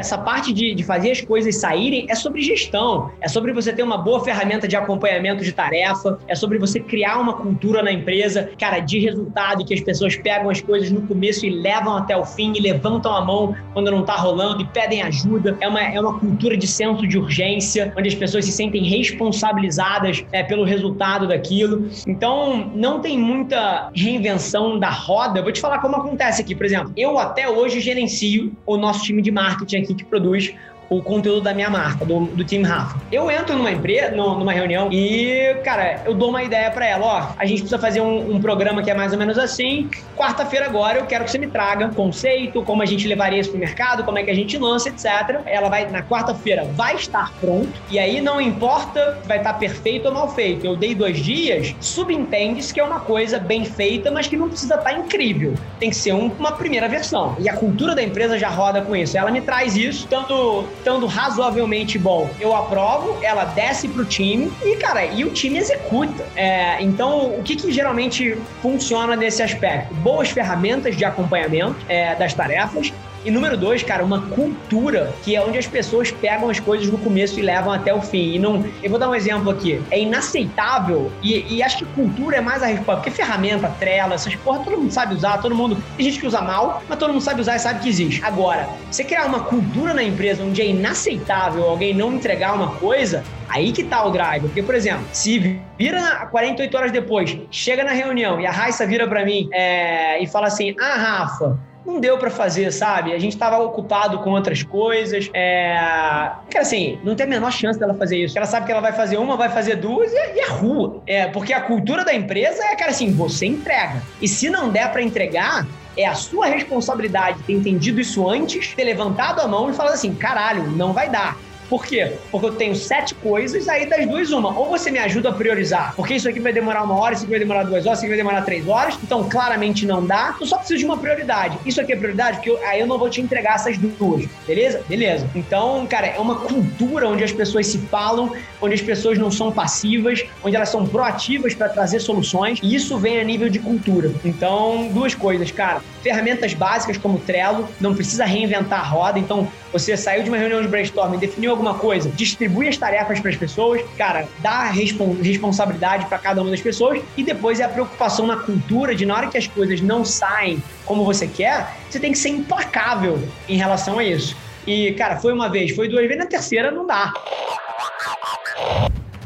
Essa parte de, de fazer as coisas saírem é sobre gestão, é sobre você ter uma boa ferramenta de acompanhamento de tarefa, é sobre você criar uma cultura na empresa, cara, de resultado, que as pessoas pegam as coisas no começo e levam até o fim e levantam a mão quando não tá rolando e pedem ajuda. É uma, é uma cultura de senso de urgência, onde as pessoas se sentem responsabilizadas é, pelo resultado daquilo. Então, não tem muita reinvenção da roda. Eu vou te falar como acontece aqui, por exemplo. Eu até hoje gerencio o nosso time de marketing aqui que produz o conteúdo da minha marca, do, do time Rafa. Eu entro numa empresa, numa reunião e, cara, eu dou uma ideia para ela, ó, a gente precisa fazer um, um, programa que é mais ou menos assim. Quarta-feira agora eu quero que você me traga conceito, como a gente levaria isso pro mercado, como é que a gente lança, etc. Ela vai na quarta-feira vai estar pronto e aí não importa vai estar perfeito ou mal feito. Eu dei dois dias, subentende-se que é uma coisa bem feita, mas que não precisa estar incrível. Tem que ser um, uma primeira versão. E a cultura da empresa já roda com isso. Ela me traz isso, tanto estando razoavelmente bom, eu aprovo, ela desce pro time e, cara, e o time executa. É, então, o que, que geralmente funciona nesse aspecto? Boas ferramentas de acompanhamento é, das tarefas, e número dois, cara, uma cultura que é onde as pessoas pegam as coisas no começo e levam até o fim. E não. Eu vou dar um exemplo aqui. É inaceitável, e, e acho que cultura é mais a resposta. Porque ferramenta, trela, essas porra, todo mundo sabe usar, todo mundo. Tem gente que usa mal, mas todo mundo sabe usar e sabe que existe. Agora, você criar uma cultura na empresa onde é inaceitável alguém não entregar uma coisa, Aí que tá o drive. Porque, por exemplo, se vira 48 horas depois, chega na reunião e a Raissa vira para mim é, e fala assim: Ah, Rafa, não deu para fazer, sabe? A gente estava ocupado com outras coisas. É... Cara, assim, não tem a menor chance dela fazer isso. Ela sabe que ela vai fazer uma, vai fazer duas e, é, é rua. É, porque a cultura da empresa é, cara, assim, você entrega. E se não der para entregar, é a sua responsabilidade ter entendido isso antes, ter levantado a mão e falado assim: caralho, não vai dar. Por quê? Porque eu tenho sete coisas, aí das duas, uma. Ou você me ajuda a priorizar, porque isso aqui vai demorar uma hora, isso aqui vai demorar duas horas, isso aqui vai demorar três horas, então claramente não dá. Eu só preciso de uma prioridade. Isso aqui é prioridade, porque eu, aí eu não vou te entregar essas duas, beleza? Beleza. Então, cara, é uma cultura onde as pessoas se falam, onde as pessoas não são passivas, onde elas são proativas para trazer soluções, e isso vem a nível de cultura. Então, duas coisas, cara. Ferramentas básicas como Trello, não precisa reinventar a roda, então você saiu de uma reunião de brainstorming, definiu alguma coisa, distribui as tarefas para as pessoas, cara, dá responsabilidade para cada uma das pessoas e depois é a preocupação na cultura de na hora que as coisas não saem como você quer, você tem que ser implacável em relação a isso. E, cara, foi uma vez, foi duas vezes, na terceira não dá.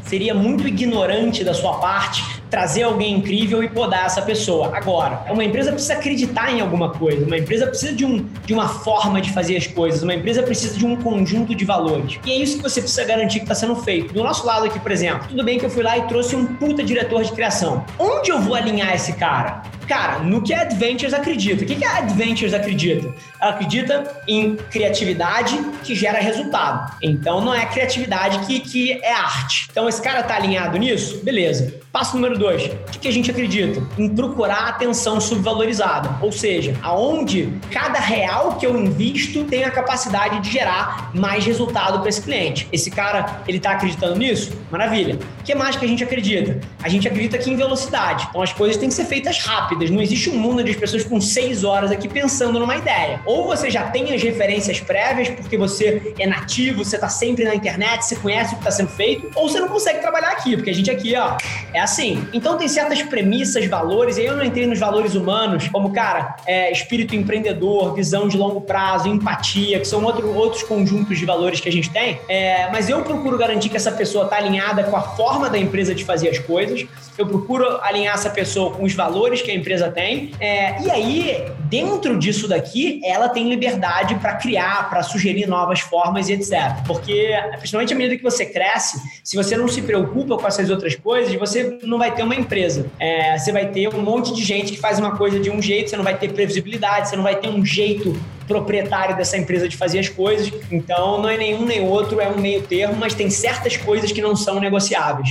Seria muito ignorante da sua parte trazer alguém incrível e podar essa pessoa. Agora, uma empresa precisa acreditar em alguma coisa, uma empresa precisa de, um, de uma forma de fazer as coisas, uma empresa precisa de um conjunto de valores. E é isso que você precisa garantir que está sendo feito. Do nosso lado aqui, por exemplo, tudo bem que eu fui lá e trouxe um puta diretor de criação. Onde eu vou alinhar esse cara? Cara, no que a Adventures acredita. O que a Adventures acredita? Ela acredita em criatividade que gera resultado. Então não é criatividade que, que é arte. Então esse cara tá alinhado nisso? Beleza. Passo número dois. O que a gente acredita? Em procurar atenção subvalorizada. Ou seja, aonde cada real que eu invisto tem a capacidade de gerar mais resultado para esse cliente. Esse cara, ele tá acreditando nisso? Maravilha. O que mais que a gente acredita? A gente acredita aqui em velocidade. Então as coisas têm que ser feitas rápidas. Não existe um mundo de pessoas com seis horas aqui pensando numa ideia. Ou você já tem as referências prévias, porque você é nativo, você tá sempre na internet, você conhece o que está sendo feito, ou você não consegue trabalhar aqui, porque a gente aqui, ó, é assim. Então tem certas premissas, valores, e aí eu não entrei nos valores humanos, como, cara, é, espírito empreendedor, visão de longo prazo, empatia, que são outro, outros conjuntos de valores que a gente tem. É, mas eu procuro garantir que essa pessoa está alinhada com a forma da empresa de fazer as coisas. Eu procuro alinhar essa pessoa com os valores que a empresa tem. É, e aí, dentro disso daqui, ela tem liberdade para criar, para sugerir novas formas e etc. Porque, principalmente à medida que você cresce, se você não se preocupa com essas outras coisas, você não vai ter uma empresa. É, você vai ter um monte de gente que faz uma coisa de um jeito, você não vai ter previsibilidade, você não vai ter um jeito proprietário dessa empresa de fazer as coisas. Então, não é nenhum nem outro, é um meio termo, mas tem certas coisas que não são negociáveis.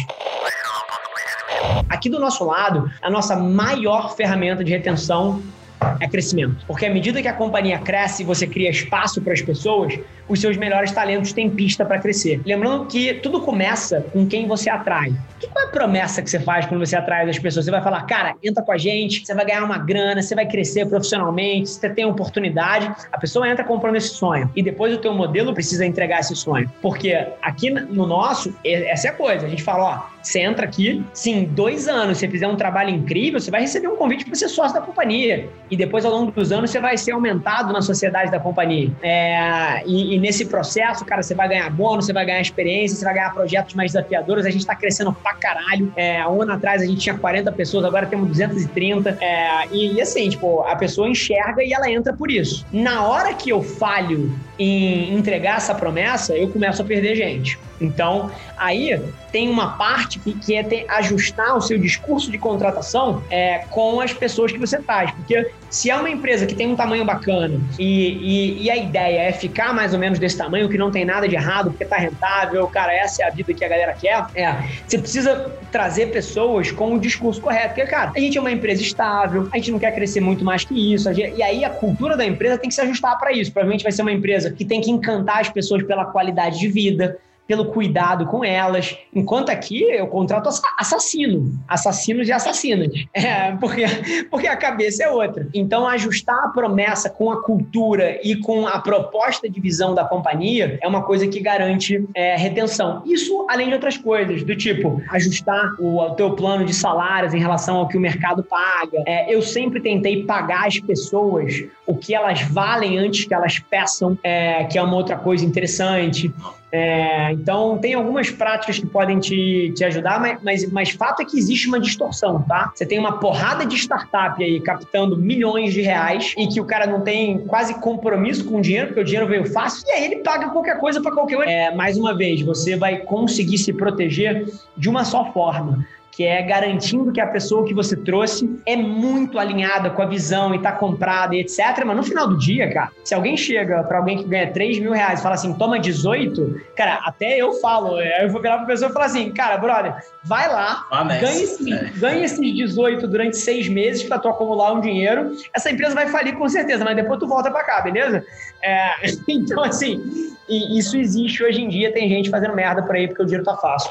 Aqui do nosso lado, a nossa maior ferramenta de retenção é crescimento. Porque à medida que a companhia cresce e você cria espaço para as pessoas, os seus melhores talentos têm pista para crescer. Lembrando que tudo começa com quem você atrai. Que qual é a promessa que você faz quando você atrai as pessoas? Você vai falar, cara, entra com a gente, você vai ganhar uma grana, você vai crescer profissionalmente, você tem oportunidade. A pessoa entra comprando esse sonho e depois o teu modelo precisa entregar esse sonho. Porque aqui no nosso, essa é a coisa. A gente fala, ó, você entra aqui, se em dois anos você fizer um trabalho incrível, você vai receber um convite para ser sócio da companhia. E depois, ao longo dos anos, você vai ser aumentado na sociedade da companhia. É, e, e, nesse processo, cara, você vai ganhar bônus, você vai ganhar experiência, você vai ganhar projetos mais desafiadores. A gente está crescendo pra caralho. É, um ano atrás a gente tinha 40 pessoas, agora temos 230. É, e, e assim, tipo, a pessoa enxerga e ela entra por isso. Na hora que eu falho em entregar essa promessa, eu começo a perder gente. Então, aí tem uma parte que, é ter, ajustar o seu discurso de contratação é, com as pessoas que você traz. Porque se é uma empresa que tem um tamanho bacana e, e, e, a ideia é ficar mais ou menos desse tamanho, que não tem nada de errado, porque tá rentável, cara, essa é a vida que a galera quer, é, você precisa trazer pessoas com o discurso correto. Porque, cara, a gente é uma empresa estável, a gente não quer crescer muito mais que isso, gente, e aí a cultura da empresa tem que se ajustar para isso. Provavelmente vai ser uma empresa que tem que encantar as pessoas pela qualidade de vida, pelo cuidado com elas. Enquanto aqui eu contrato assassino, assassinos e assassinas. É, porque, porque a cabeça é outra. Então, ajustar a promessa com a cultura e com a proposta de visão da companhia é uma coisa que garante é, retenção. Isso, além de outras coisas, do tipo ajustar o, o teu plano de salários em relação ao que o mercado paga. É, eu sempre tentei pagar as pessoas o que elas valem antes que elas peçam, é, que é uma outra coisa interessante. É, então, tem algumas práticas que podem te, te ajudar, mas, mas, mas fato é que existe uma distorção, tá? Você tem uma porrada de startup aí captando milhões de reais e que o cara não tem quase compromisso com o dinheiro, porque o dinheiro veio fácil, e aí ele paga qualquer coisa para qualquer um. É, mais uma vez, você vai conseguir se proteger de uma só forma que é garantindo que a pessoa que você trouxe é muito alinhada com a visão e tá comprada e etc. Mas no final do dia, cara, se alguém chega para alguém que ganha 3 mil reais e fala assim, toma 18, cara, até eu falo, eu vou virar pra pessoa e falar assim, cara, brother, vai lá, ah, ganha, esse, é. ganha esses 18 durante seis meses pra tu acumular um dinheiro. Essa empresa vai falir com certeza, mas depois tu volta pra cá, beleza? É, então, assim, isso existe hoje em dia, tem gente fazendo merda por aí porque o dinheiro tá fácil.